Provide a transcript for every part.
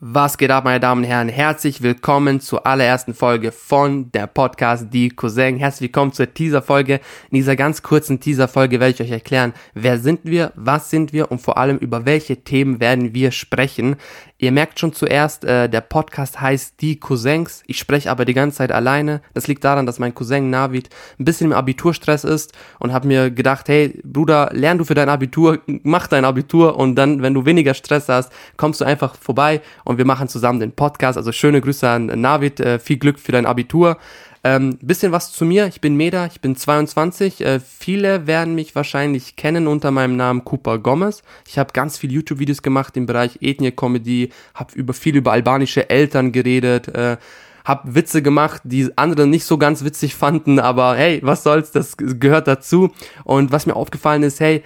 Was geht ab, meine Damen und Herren? Herzlich willkommen zur allerersten Folge von der Podcast Die Cousin. Herzlich willkommen zur Teaser-Folge. In dieser ganz kurzen Teaser-Folge werde ich euch erklären, wer sind wir, was sind wir und vor allem über welche Themen werden wir sprechen. Ihr merkt schon zuerst, äh, der Podcast heißt Die Cousins. Ich spreche aber die ganze Zeit alleine. Das liegt daran, dass mein Cousin Navid ein bisschen im Abiturstress ist und habe mir gedacht, hey Bruder, lern du für dein Abitur, mach dein Abitur und dann, wenn du weniger Stress hast, kommst du einfach vorbei und wir machen zusammen den Podcast. Also schöne Grüße an Navid, äh, viel Glück für dein Abitur. Ähm, bisschen was zu mir. Ich bin Meda, ich bin 22. Äh, viele werden mich wahrscheinlich kennen unter meinem Namen Cooper Gomez. Ich habe ganz viele YouTube-Videos gemacht im Bereich Ethnie-Comedy, habe über viel über albanische Eltern geredet, äh, habe Witze gemacht, die andere nicht so ganz witzig fanden, aber hey, was soll's, das gehört dazu. Und was mir aufgefallen ist, hey,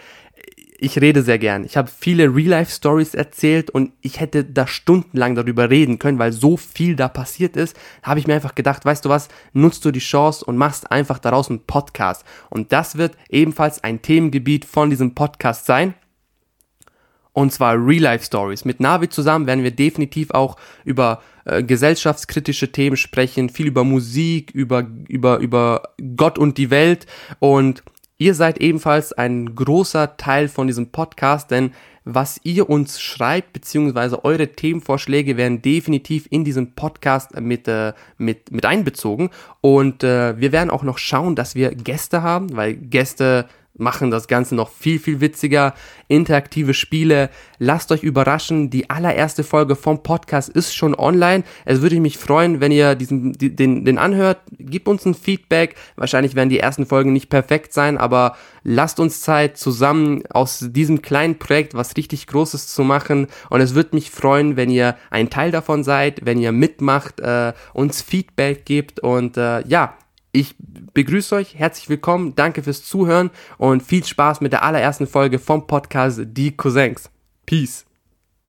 ich rede sehr gern. Ich habe viele Real-Life-Stories erzählt und ich hätte da stundenlang darüber reden können, weil so viel da passiert ist. Habe ich mir einfach gedacht, weißt du was, nutzt du die Chance und machst einfach daraus einen Podcast. Und das wird ebenfalls ein Themengebiet von diesem Podcast sein. Und zwar Real-Life-Stories. Mit Navi zusammen werden wir definitiv auch über äh, gesellschaftskritische Themen sprechen, viel über Musik, über, über, über Gott und die Welt. Und Ihr seid ebenfalls ein großer Teil von diesem Podcast, denn was ihr uns schreibt, beziehungsweise eure Themenvorschläge werden definitiv in diesem Podcast mit, äh, mit, mit einbezogen. Und äh, wir werden auch noch schauen, dass wir Gäste haben, weil Gäste machen das Ganze noch viel, viel witziger. Interaktive Spiele. Lasst euch überraschen. Die allererste Folge vom Podcast ist schon online. Es würde mich freuen, wenn ihr diesen, den, den anhört. Gebt uns ein Feedback. Wahrscheinlich werden die ersten Folgen nicht perfekt sein, aber lasst uns Zeit, zusammen aus diesem kleinen Projekt was richtig Großes zu machen. Und es würde mich freuen, wenn ihr ein Teil davon seid, wenn ihr mitmacht, äh, uns Feedback gebt. Und äh, ja, ich begrüße euch, herzlich willkommen, danke fürs Zuhören und viel Spaß mit der allerersten Folge vom Podcast Die Cousins. Peace.